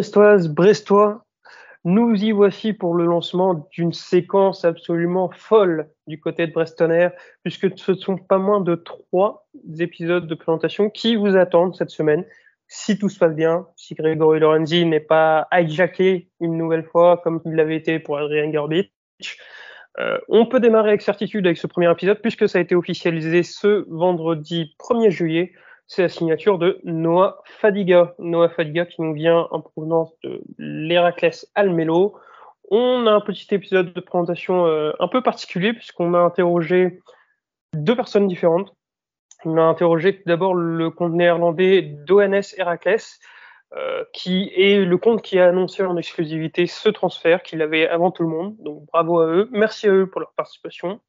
Brestoise, Brestois, nous y voici pour le lancement d'une séquence absolument folle du côté de Brestonner, puisque ce ne sont pas moins de trois épisodes de présentation qui vous attendent cette semaine. Si tout se passe bien, si Grégory Lorenzi n'est pas hijacké une nouvelle fois comme il l'avait été pour Adrien Garbitch, euh, on peut démarrer avec certitude avec ce premier épisode puisque ça a été officialisé ce vendredi 1er juillet c'est la signature de Noah Fadiga. Noah Fadiga qui nous vient en provenance de l'Héraclès Almelo. On a un petit épisode de présentation euh, un peu particulier puisqu'on a interrogé deux personnes différentes. On a interrogé d'abord le compte néerlandais d'ONS Héraclès, euh, qui est le compte qui a annoncé en exclusivité ce transfert, qu'il avait avant tout le monde. Donc bravo à eux. Merci à eux pour leur participation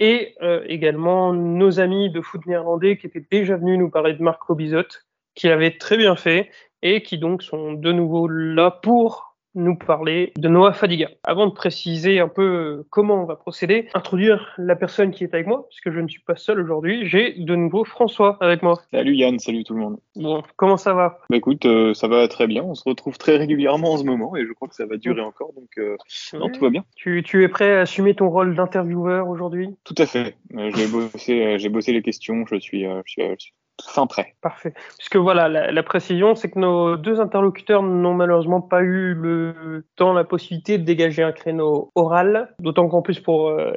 et euh, également nos amis de foot néerlandais qui étaient déjà venus nous parler de Marco Bizot, qui l'avait très bien fait et qui donc sont de nouveau là pour nous parler de Noah Fadiga. Avant de préciser un peu euh, comment on va procéder, introduire la personne qui est avec moi, puisque je ne suis pas seul aujourd'hui, j'ai de nouveau François avec moi. Salut Yann, salut tout le monde. Bon, comment ça va? Bah écoute, euh, ça va très bien, on se retrouve très régulièrement en ce moment et je crois que ça va durer encore, donc euh, non, tout va bien. Tu, tu, es prêt à assumer ton rôle d'intervieweur aujourd'hui? Tout à fait, j'ai bossé, j'ai bossé les questions, je suis, je suis, je suis fin prêt. Parfait. Puisque voilà, la, précision, c'est que nos deux interlocuteurs n'ont malheureusement pas eu le temps, la possibilité de dégager un créneau oral. D'autant qu'en plus pour euh,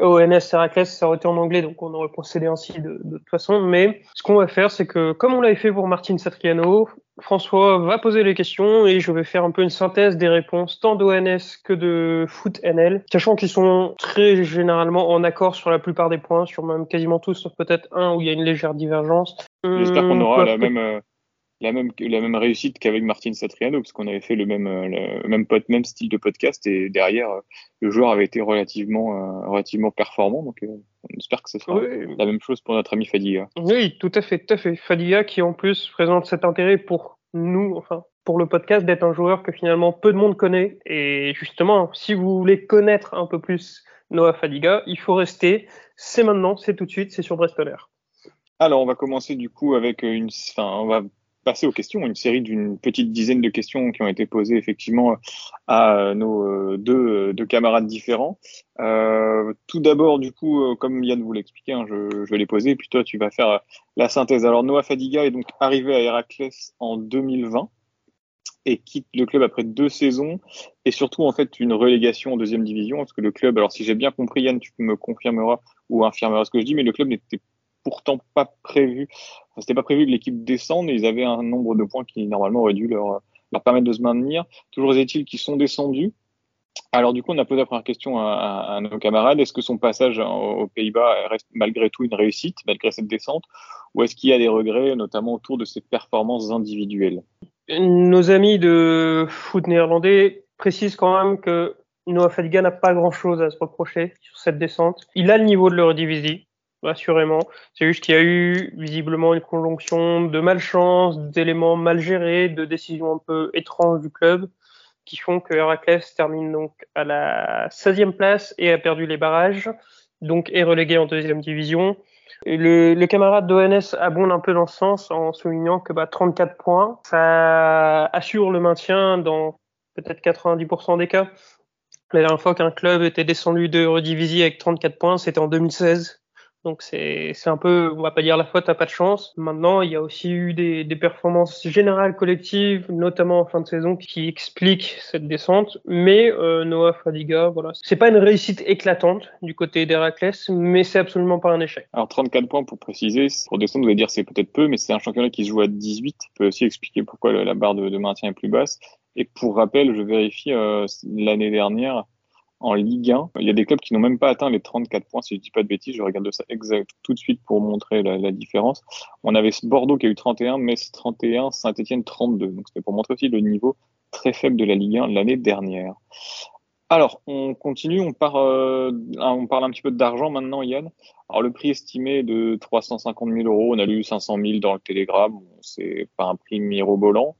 ONS Héraclès, ça aurait été en anglais, donc on aurait procédé ainsi de, de toute façon. Mais ce qu'on va faire, c'est que comme on l'avait fait pour Martin Satriano, François va poser les questions et je vais faire un peu une synthèse des réponses tant d'ONS que de Foot NL, sachant qu'ils sont très généralement en accord sur la plupart des points, sur même quasiment tous, sauf peut-être un où il y a une légère divergence. J'espère qu'on aura la même, euh, la même, la même réussite qu'avec Martin Satriano, parce qu'on avait fait le même, euh, le même, même style de podcast et derrière, euh, le joueur avait été relativement, relativement performant. Donc, on espère que ce sera la même chose pour notre ami Fadiga. Oui, tout à fait, tout à fait. Fadiga qui en plus présente cet intérêt pour nous, enfin, pour le podcast d'être un joueur que finalement peu de monde connaît. Et justement, si vous voulez connaître un peu plus Noah Fadiga, il faut rester. C'est maintenant, c'est tout de suite, c'est sur Brestoler. Alors, on va commencer du coup avec une, enfin, on va passer aux questions, une série d'une petite dizaine de questions qui ont été posées effectivement à nos euh, deux, deux camarades différents. Euh, tout d'abord, du coup, euh, comme Yann vous l'expliquait, hein, je, je, vais les poser, puis toi, tu vas faire la synthèse. Alors, Noah Fadiga est donc arrivé à Héraclès en 2020 et quitte le club après deux saisons et surtout en fait une relégation en deuxième division parce que le club, alors si j'ai bien compris Yann, tu me confirmeras ou infirmeras ce que je dis, mais le club n'était pourtant pas prévu. Enfin, c'était pas prévu que l'équipe descende ils avaient un nombre de points qui normalement aurait dû leur, leur permettre de se maintenir. Toujours est-il qu'ils sont descendus. Alors du coup, on a posé la première question à, à, nos camarades. Est-ce que son passage aux Pays-Bas reste malgré tout une réussite, malgré cette descente, ou est-ce qu'il y a des regrets, notamment autour de ses performances individuelles? Nos amis de foot néerlandais précisent quand même que Noah Fadiga n'a pas grand-chose à se reprocher sur cette descente. Il a le niveau de l'Eurodivisie assurément. C'est juste qu'il y a eu visiblement une conjonction de malchance, d'éléments mal gérés, de décisions un peu étranges du club qui font que Heracles termine donc à la 16e place et a perdu les barrages, donc est relégué en deuxième division. Le, le, camarade d'ONS abonde un peu dans ce sens en soulignant que bah, 34 points, ça assure le maintien dans peut-être 90% des cas. La dernière fois qu'un club était descendu de redivisie avec 34 points, c'était en 2016. Donc c'est un peu, on va pas dire la faute à pas de chance. Maintenant, il y a aussi eu des, des performances générales collectives, notamment en fin de saison, qui expliquent cette descente. Mais euh, Noah Fadiga, voilà, c'est pas une réussite éclatante du côté d'Héraclès, mais c'est absolument pas un échec. Alors 34 points pour préciser, pour descendre, vous allez dire c'est peut-être peu, mais c'est un championnat qui se joue à 18. Ça peut aussi expliquer pourquoi la barre de, de maintien est plus basse. Et pour rappel, je vérifie euh, l'année dernière en Ligue 1. Il y a des clubs qui n'ont même pas atteint les 34 points, si je dis pas de bêtises. Je regarde ça exact tout de suite pour montrer la, la différence. On avait Bordeaux qui a eu 31, Metz 31, Saint-Etienne 32. Donc c'était pour montrer aussi le niveau très faible de la Ligue 1 l'année dernière. Alors, on continue, on, part, euh, on parle un petit peu d'argent maintenant, Yann. Alors, le prix estimé de 350 000 euros, on a lu 500 000 dans le télégramme, c'est pas un prix mirobolant.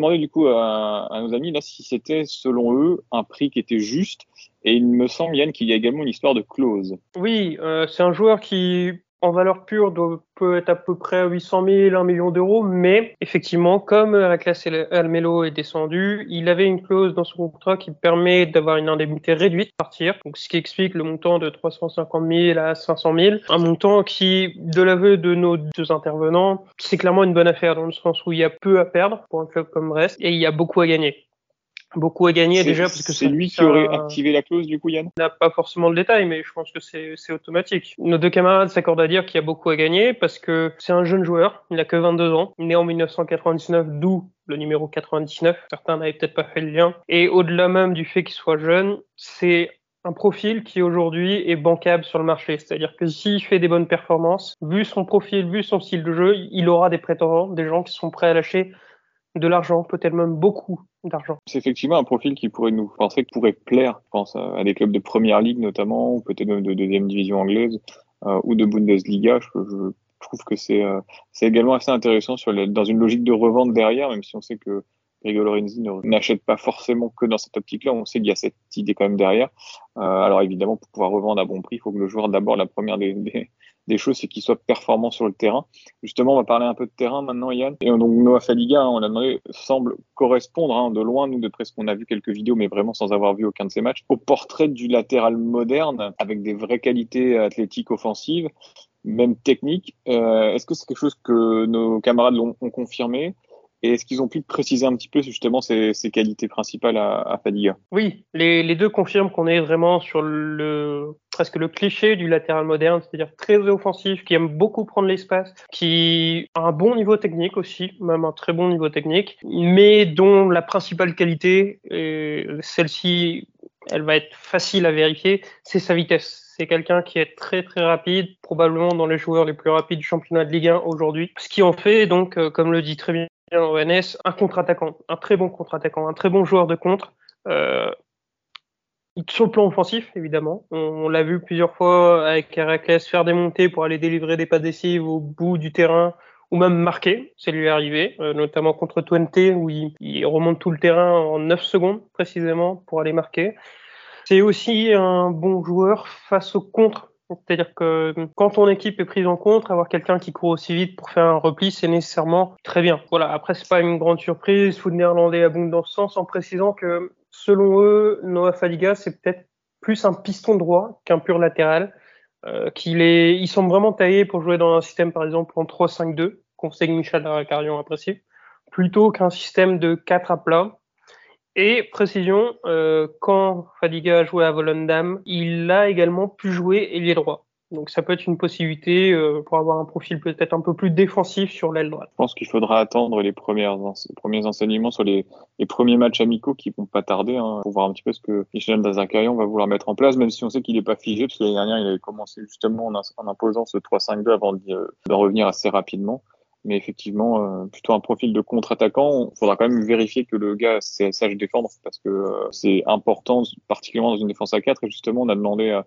On demandé du coup à, à, nos amis là si c'était, selon eux, un prix qui était juste. Et il me semble, Yann, qu'il y a également une histoire de clause. Oui, euh, c'est un joueur qui en valeur pure doit, peut être à peu près à 800 000, 1 million d'euros, mais effectivement, comme la classe Almelo est descendue, il avait une clause dans son contrat qui permet d'avoir une indemnité réduite à partir, donc ce qui explique le montant de 350 000 à 500 000, un montant qui, de l'aveu de nos deux intervenants, c'est clairement une bonne affaire dans le sens où il y a peu à perdre pour un club comme Brest et il y a beaucoup à gagner beaucoup à gagner déjà parce que c'est lui qui aurait activé la clause du coup Yann? n'a pas forcément le détail mais je pense que c'est automatique. Nos deux camarades s'accordent à dire qu'il y a beaucoup à gagner parce que c'est un jeune joueur, il n'a que 22 ans, né en 1999 d'où le numéro 99, certains n'avaient peut-être pas fait le lien et au-delà même du fait qu'il soit jeune, c'est un profil qui aujourd'hui est bancable sur le marché. C'est-à-dire que s'il fait des bonnes performances, vu son profil, vu son style de jeu, il aura des prétendants, des gens qui sont prêts à lâcher de l'argent, peut-être même beaucoup d'argent. C'est effectivement un profil qui pourrait nous penser que pourrait plaire, je pense, à des clubs de première ligue notamment, ou peut-être même de deuxième division anglaise euh, ou de Bundesliga. Je, je trouve que c'est euh, c'est également assez intéressant sur dans une logique de revente derrière, même si on sait que Gregor Lorenzi n'achète pas forcément que dans cette optique-là. On sait qu'il y a cette idée quand même derrière. Euh, alors évidemment, pour pouvoir revendre à bon prix, il faut que le joueur d'abord la première des, des, des choses, c'est qu'il soit performant sur le terrain. Justement, on va parler un peu de terrain maintenant, Yann. Et donc Noah Faliga, hein, on l'a demandé, semble correspondre hein, de loin, nous, de près qu'on a vu quelques vidéos, mais vraiment sans avoir vu aucun de ces matchs, au portrait du latéral moderne, avec des vraies qualités athlétiques offensives, même techniques. Euh, Est-ce que c'est quelque chose que nos camarades ont, ont confirmé? Et est-ce qu'ils ont pu préciser un petit peu justement ces qualités principales à, à Fadiga? Oui, les, deux confirment qu'on est vraiment sur le presque le cliché du latéral moderne, c'est-à-dire très offensif, qui aime beaucoup prendre l'espace, qui a un bon niveau technique aussi, même un très bon niveau technique, mais dont la principale qualité, celle-ci, elle va être facile à vérifier, c'est sa vitesse. C'est quelqu'un qui est très très rapide, probablement dans les joueurs les plus rapides du championnat de Ligue 1 aujourd'hui. Ce qui en fait donc, euh, comme le dit très bien ONS, un contre-attaquant, un très bon contre-attaquant, un très bon joueur de contre. Euh, sur le plan offensif, évidemment. On, l'a vu plusieurs fois avec Heracles faire des montées pour aller délivrer des pas décisives au bout du terrain ou même marquer. C'est lui arrivé, euh, notamment contre Twente où il, il, remonte tout le terrain en 9 secondes précisément pour aller marquer. C'est aussi un bon joueur face au contre c'est-à-dire que quand ton équipe est prise en contre, avoir quelqu'un qui court aussi vite pour faire un repli, c'est nécessairement très bien. Voilà. Après, c'est pas une grande surprise. Foot néerlandais abonde dans ce sens en précisant que selon eux, Noah Fadiga, c'est peut-être plus un piston droit qu'un pur latéral. Euh, qu'il est, il semble vraiment taillé pour jouer dans un système, par exemple, en 3-5-2, conseille Michel Daracarion apprécie, plutôt qu'un système de 4 à plat et précision, euh, quand Fadiga a joué à Volendam, il a également pu jouer ailier droit. Donc ça peut être une possibilité euh, pour avoir un profil peut-être un peu plus défensif sur l'aile droite. Je pense qu'il faudra attendre les, premières, premiers enseignements sur les, premiers matchs amicaux qui vont pas tarder hein, pour voir un petit peu ce que Michel Dazakarian va vouloir mettre en place, même si on sait qu'il n'est pas figé, parce que l'année dernière il avait commencé justement en, en imposant ce 3-5-2 avant de, de revenir assez rapidement mais effectivement euh, plutôt un profil de contre-attaquant. Il faudra quand même vérifier que le gars sage défendre parce que euh, c'est important, particulièrement dans une défense à 4. Et justement, on a demandé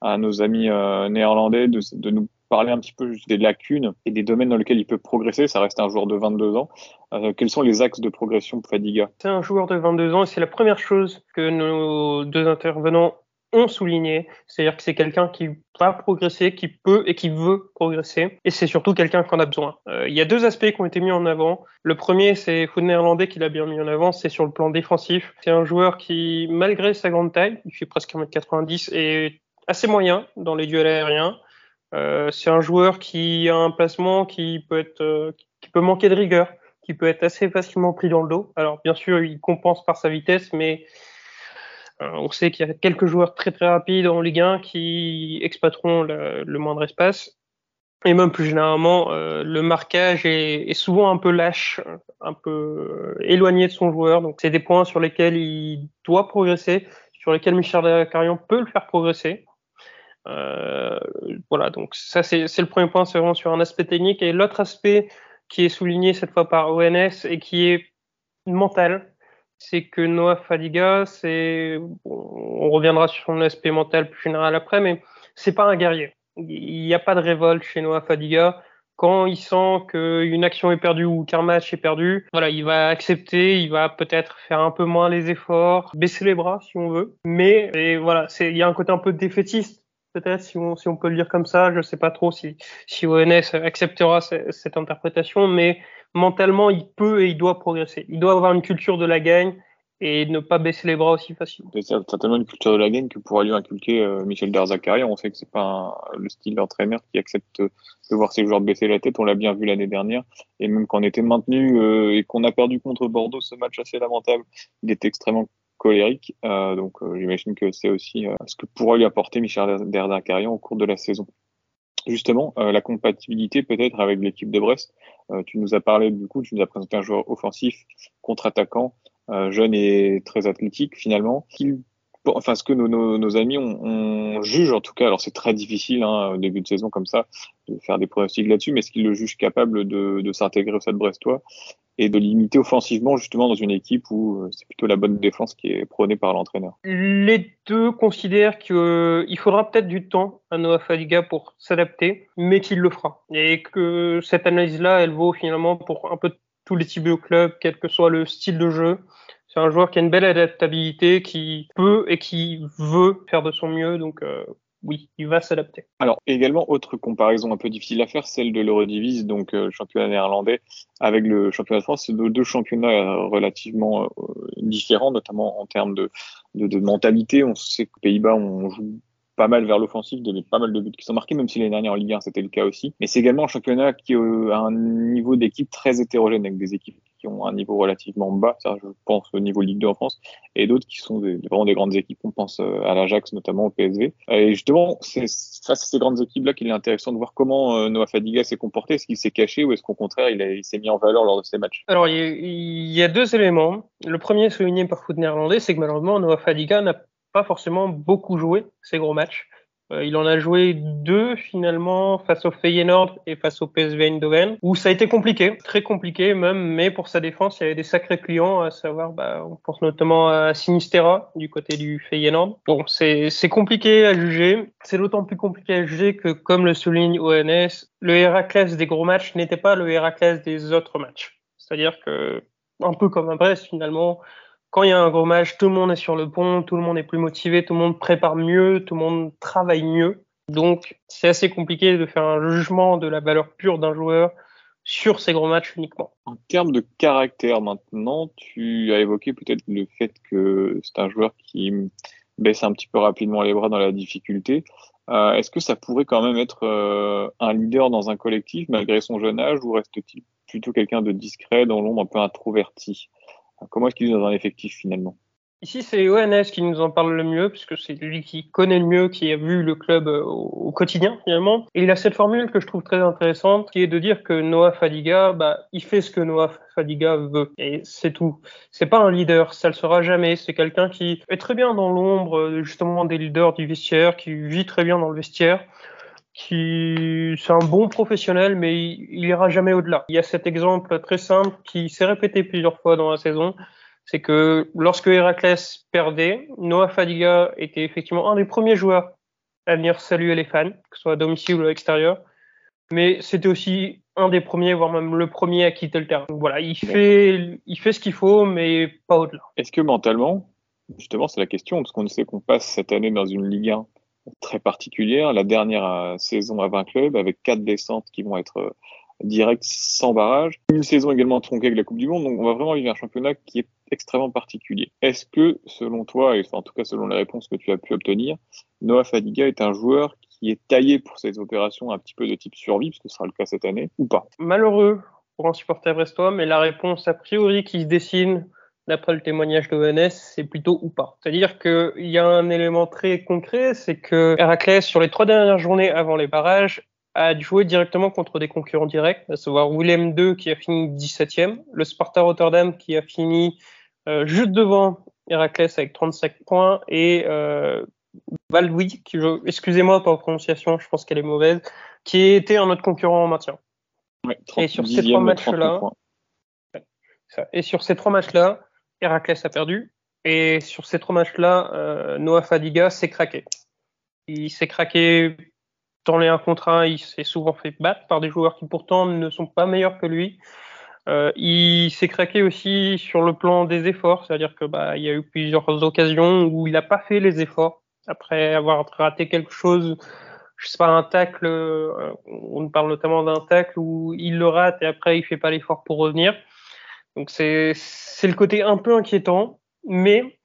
à, nos amis euh, néerlandais de, de, nous parler un petit peu des lacunes et des domaines dans lesquels il peut progresser. Ça reste un joueur de 22 ans. Euh, quels sont les axes de progression pour Fadiga C'est un joueur de 22 ans et c'est la première chose que nos deux intervenants ont souligné, c'est-à-dire que c'est quelqu'un qui va progresser, qui peut et qui veut progresser, et c'est surtout quelqu'un qu'on a besoin. Euh, il y a deux aspects qui ont été mis en avant. Le premier, c'est Foot néerlandais qui l'a bien mis en avant, c'est sur le plan défensif. C'est un joueur qui, malgré sa grande taille, il fait presque 1m90, est assez moyen dans les duels aériens. Euh, c'est un joueur qui a un placement qui peut être, euh, qui peut manquer de rigueur, qui peut être assez facilement pris dans le dos. Alors bien sûr, il compense par sa vitesse, mais on sait qu'il y a quelques joueurs très très rapides en Ligue 1 qui exploiteront le, le moindre espace. Et même plus généralement, euh, le marquage est, est, souvent un peu lâche, un peu euh, éloigné de son joueur. Donc c'est des points sur lesquels il doit progresser, sur lesquels Michel Carion peut le faire progresser. Euh, voilà, donc ça c'est le premier point, c'est vraiment sur un aspect technique. Et l'autre aspect qui est souligné cette fois par ONS et qui est mental, c'est que Noah Fadiga, c'est, on reviendra sur son aspect mental plus général après, mais c'est pas un guerrier. Il n'y a pas de révolte chez Noah Fadiga. Quand il sent qu'une action est perdue ou qu'un match est perdu, voilà, il va accepter, il va peut-être faire un peu moins les efforts, baisser les bras si on veut. Mais et voilà, il y a un côté un peu défaitiste peut-être si on, si on peut le dire comme ça. Je sais pas trop si, si ONS acceptera cette interprétation, mais mentalement, il peut et il doit progresser. Il doit avoir une culture de la gagne et ne pas baisser les bras aussi facilement. C'est certainement une culture de la gagne que pourra lui inculquer euh, Michel Derzakari. On sait que c'est pas le style d'entraîneur qui accepte de voir ses joueurs baisser la tête. On l'a bien vu l'année dernière. Et même quand on était maintenu euh, et qu'on a perdu contre Bordeaux, ce match assez lamentable, il était extrêmement colérique. Euh, donc j'imagine que c'est aussi ce que pourra lui apporter Michel Derzakari au cours de la saison. Justement, la compatibilité peut-être avec l'équipe de Brest. tu nous as parlé du coup, tu nous as présenté un joueur offensif, contre-attaquant, euh, jeune et très athlétique finalement. Enfin, ce que nos, amis on, on, juge en tout cas, alors c'est très difficile hein, au début de saison comme ça de faire des pronostics là-dessus, mais est-ce qu'ils le jugent capable de, s'intégrer au Stade Brestois et de limiter offensivement justement dans une équipe où euh, c'est plutôt la bonne défense qui est prônée par l'entraîneur? Les deux considèrent qu'il euh, faudra peut-être du temps à Noah Fadiga pour s'adapter, mais qu'il le fera. Et que cette analyse-là, elle vaut finalement pour un peu tous les types de club, quel que soit le style de jeu. C'est un joueur qui a une belle adaptabilité, qui peut et qui veut faire de son mieux. Donc, euh, oui, il va s'adapter. Alors également autre comparaison un peu difficile à faire, celle de l'Eurodivise, donc euh, championnat néerlandais avec le championnat de France, c'est deux, championnats euh, relativement différents, notamment en termes de, mentalité. On sait que Pays-Bas on joue pas mal vers l'offensif, il y pas mal de buts qui sont marqués, même si les dernières en Ligue 1 c'était le cas aussi. Mais c'est également un championnat qui a un niveau d'équipe très hétérogène, avec des équipes qui ont un niveau relativement bas, je pense au niveau Ligue 2 en France, et d'autres qui sont vraiment des grandes équipes, on pense euh, à l'Ajax notamment, au PSV. Et justement, c'est face à ces grandes équipes-là qu'il est intéressant de voir comment euh, Noah Fadiga s'est comporté, est-ce qu'il s'est caché ou est-ce qu'au contraire il, s'est mis en valeur lors de ces matchs? Alors il y, a deux éléments. Le premier souligné par Foot Néerlandais, c'est que malheureusement Noah Fadiga n'a pas forcément beaucoup joué ces gros matchs. Euh, il en a joué deux finalement face au Feyenoord et face au PSV Eindhoven, où ça a été compliqué, très compliqué même, mais pour sa défense, il y avait des sacrés clients, à savoir, bah, on pense notamment à Sinistera du côté du Feyenoord. Bon, c'est compliqué à juger. C'est d'autant plus compliqué à juger que, comme le souligne ONS, le Héraclès des gros matchs n'était pas le Héraclès des autres matchs. C'est-à-dire que, un peu comme un Brest finalement, quand il y a un gros match, tout le monde est sur le pont, tout le monde est plus motivé, tout le monde prépare mieux, tout le monde travaille mieux. Donc, c'est assez compliqué de faire un jugement de la valeur pure d'un joueur sur ces gros matchs uniquement. En termes de caractère maintenant, tu as évoqué peut-être le fait que c'est un joueur qui baisse un petit peu rapidement les bras dans la difficulté. Euh, Est-ce que ça pourrait quand même être euh, un leader dans un collectif malgré son jeune âge ou reste-t-il plutôt quelqu'un de discret, dans l'ombre, un peu introverti? Comment est-ce qu'il est dans un effectif finalement? Ici, c'est ONS qui nous en parle le mieux, puisque c'est lui qui connaît le mieux, qui a vu le club euh, au, quotidien finalement. Et il a cette formule que je trouve très intéressante, qui est de dire que Noah Fadiga, bah, il fait ce que Noah Fadiga veut, et c'est tout. C'est pas un leader, ça le sera jamais. C'est quelqu'un qui est très bien dans l'ombre, justement, des leaders du vestiaire, qui vit très bien dans le vestiaire qui c'est un bon professionnel, mais il, il ira jamais au-delà. Il y a cet exemple très simple qui s'est répété plusieurs fois dans la saison, c'est que lorsque Héraclès perdait, Noah Fadiga était effectivement un des premiers joueurs à venir saluer les fans, que ce soit à domicile ou à l'extérieur, mais c'était aussi un des premiers, voire même le premier à quitter le terrain. Donc voilà, il fait, il fait ce qu'il faut, mais pas au-delà. Est-ce que mentalement, justement, c'est la question, parce qu'on sait qu'on passe cette année dans une Ligue 1 très particulière. La dernière euh, saison à 20 clubs avec quatre descentes qui vont être euh, directes sans barrage. Une saison également tronquée avec la Coupe du Monde. Donc on va vraiment vivre un championnat qui est extrêmement particulier. Est-ce que, selon toi, et en tout cas selon les réponses que tu as pu obtenir, Noah Fadiga est un joueur qui est taillé pour ces opérations un petit peu de type survie, parce ce sera le cas cette année, ou pas? Malheureux pour un supporter brestois, mais la réponse a priori qui se dessine d'après le témoignage de d'ONS, c'est plutôt ou pas. C'est-à-dire qu'il y a un élément très concret, c'est que Héraclès, sur les trois dernières journées avant les barrages, a joué directement contre des concurrents directs, à savoir Willem II qui a fini 17e, le Sparta Rotterdam qui a fini euh, juste devant Héraclès avec 35 points et euh, qui, excusez-moi pour la prononciation, je pense qu'elle est mauvaise, qui était un autre concurrent en maintien. et sur ces trois matchs-là, et sur ces trois matchs-là, Héraclès a perdu. Et sur ces trois matchs-là, euh, Noah Fadiga s'est craqué. Il s'est craqué dans les 1 contre 1, il s'est souvent fait battre par des joueurs qui pourtant ne sont pas meilleurs que lui. Euh, il s'est craqué aussi sur le plan des efforts, c'est-à-dire que bah il y a eu plusieurs occasions où il n'a pas fait les efforts après avoir raté quelque chose je sais pas, un tacle, euh, on parle notamment d'un tacle où il le rate et après il fait pas l'effort pour revenir. Donc c'est le côté un peu inquiétant, mais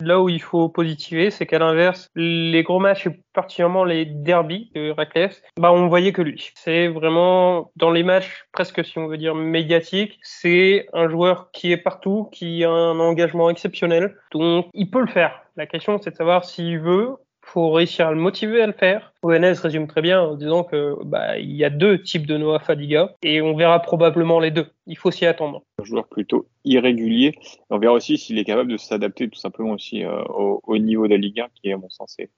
là où il faut positiver, c'est qu'à l'inverse, les gros matchs et particulièrement les derbies de Raclès, bah on voyait que lui. C'est vraiment dans les matchs presque si on veut dire médiatiques, c'est un joueur qui est partout, qui a un engagement exceptionnel, donc il peut le faire. La question c'est de savoir s'il veut faut réussir à le motiver à le faire. ONS résume très bien en disant que bah, il y a deux types de Noah Fadiga et on verra probablement les deux. Il faut s'y attendre. Un joueur plutôt irrégulier. On verra aussi s'il est capable de s'adapter tout simplement aussi euh, au, niveau de la Ligue 1 qui à mon sens est,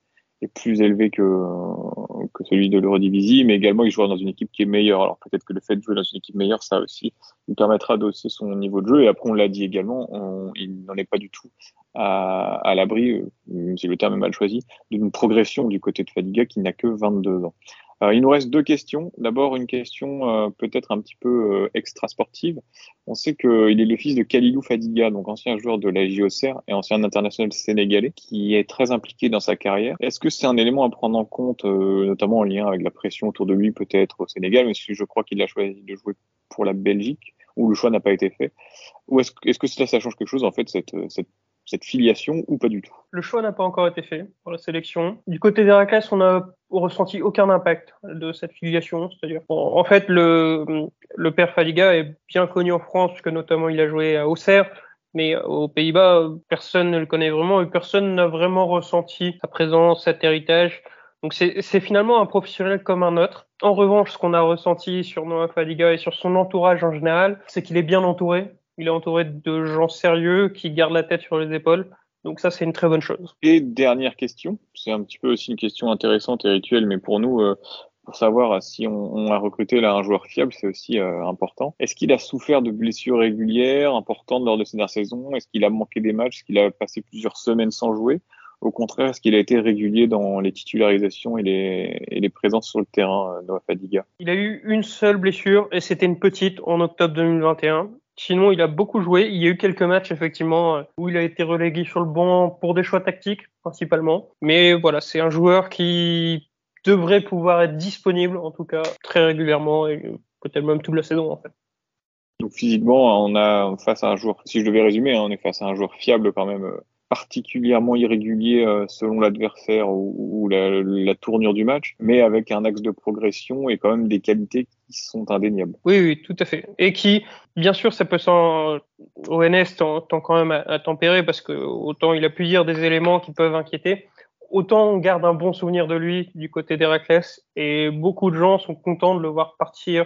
plus élevé que, que celui de l'Eurodivisie, mais également il jouera dans une équipe qui est meilleure. Alors peut-être que le fait de jouer dans une équipe meilleure, ça aussi lui permettra d'hausser son niveau de jeu. Et après, on l'a dit également, il n'en est pas du tout à, à l'abri, si le terme est mal choisi, d'une progression du côté de Fadiga qui n'a que 22 ans. Euh, il nous reste deux questions. D'abord, une question euh, peut-être un petit peu euh, extra sportive. On sait qu'il est le fils de Khalilou Fadiga, donc ancien joueur de la JOCR et ancien international sénégalais, qui est très impliqué dans sa carrière. Est-ce que c'est un élément à prendre en compte, notamment en lien avec la pression autour de lui peut-être au Sénégal, mais je crois qu'il a choisi de jouer pour la Belgique, où le choix n'a pas été fait? Ou est-ce est que ça, ça change quelque chose, en fait, cette, cette cette filiation ou pas du tout? Le choix n'a pas encore été fait pour la sélection. Du côté d'Héraclès, on n'a ressenti aucun impact de cette filiation. C'est-à-dire, en fait, le, le père Fadiga est bien connu en France, puisque notamment il a joué à Auxerre. Mais aux Pays-Bas, personne ne le connaît vraiment et personne n'a vraiment ressenti sa présence, cet héritage. Donc c'est finalement un professionnel comme un autre. En revanche, ce qu'on a ressenti sur Noah Fadiga et sur son entourage en général, c'est qu'il est bien entouré. Il est entouré de gens sérieux qui gardent la tête sur les épaules. Donc ça, c'est une très bonne chose. Et dernière question, c'est un petit peu aussi une question intéressante et rituelle, mais pour nous, euh, pour savoir si on, a recruté là un joueur fiable, c'est aussi euh, important. Est-ce qu'il a souffert de blessures régulières importantes lors de cette dernière saison Est-ce qu'il a manqué des matchs? Est-ce qu'il a passé plusieurs semaines sans jouer? Au contraire, est-ce qu'il a été régulier dans les titularisations et les, et les présences sur le terrain, euh, Noah Fadiga? Il a eu une seule blessure et c'était une petite en octobre 2021. Sinon, il a beaucoup joué. Il y a eu quelques matchs, effectivement, où il a été relégué sur le banc pour des choix tactiques, principalement. Mais voilà, c'est un joueur qui devrait pouvoir être disponible, en tout cas, très régulièrement, et peut-être même toute la saison, en fait. Donc, physiquement, on a face à un joueur, si je devais résumer, hein, on est face à un joueur fiable quand même, euh, particulièrement irrégulier euh, selon l'adversaire ou, la, tournure du match, mais avec un axe de progression et quand même des qualités qui sont indéniables. Oui, oui, tout à fait. Et qui, bien sûr, ça peut s'en... ONS tend, quand même à, tempérer parce que autant il a pu dire des éléments qui peuvent inquiéter, autant on garde un bon souvenir de lui du côté d'Héraclès et beaucoup de gens sont contents de le voir partir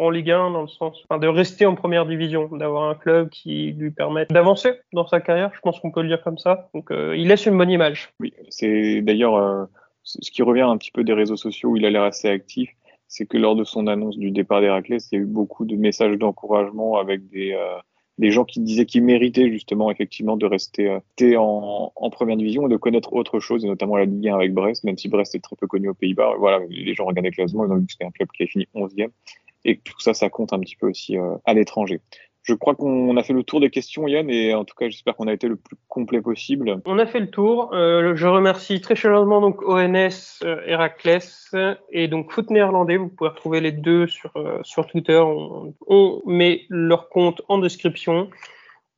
en Ligue 1 dans le sens de rester en première division, d'avoir un club qui lui permette d'avancer dans sa carrière. Je pense qu'on peut le dire comme ça. Donc euh, il laisse une bonne image. Oui, c'est d'ailleurs euh, ce qui revient un petit peu des réseaux sociaux où il a l'air assez actif, c'est que lors de son annonce du départ d'Héraclès, il y a eu beaucoup de messages d'encouragement avec des euh, des gens qui disaient qu'il méritait justement effectivement de rester en, en, première division et de connaître autre chose, et notamment la Ligue 1 avec Brest, même si Brest est très peu connu aux Pays-Bas. Voilà, les gens regardaient le classement, ils ont vu que c'était un club qui a fini 11e et tout ça, ça compte un petit peu aussi euh, à l'étranger. Je crois qu'on a fait le tour des questions, Yann, et en tout cas, j'espère qu'on a été le plus complet possible. On a fait le tour. Euh, je remercie très chaleureusement donc ONS, euh, et donc Foot Néerlandais. Vous pouvez retrouver les deux sur, euh, sur Twitter. On, on, met leur compte en description.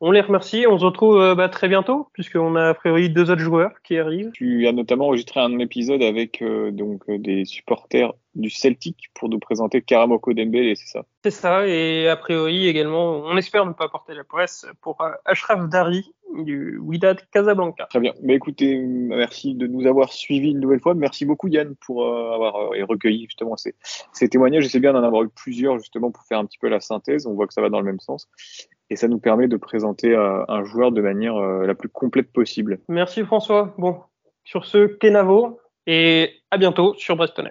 On les remercie. On se retrouve euh, bah, très bientôt, puisqu'on a a priori deux autres joueurs qui arrivent. Tu as notamment enregistré un épisode avec euh, donc euh, des supporters du Celtic pour nous présenter Karamoko Dembélé, c'est ça? C'est ça, et a priori également, on espère ne pas porter la presse pour Ashraf Dari du Wydad Casablanca. Très bien. Mais écoutez, merci de nous avoir suivis une nouvelle fois. Merci beaucoup Yann pour avoir recueilli justement ces, ces témoignages. C'est bien d'en avoir eu plusieurs justement pour faire un petit peu la synthèse. On voit que ça va dans le même sens et ça nous permet de présenter euh, un joueur de manière euh, la plus complète possible. Merci François. Bon, sur ce, Kenavo et à bientôt sur Brestonner.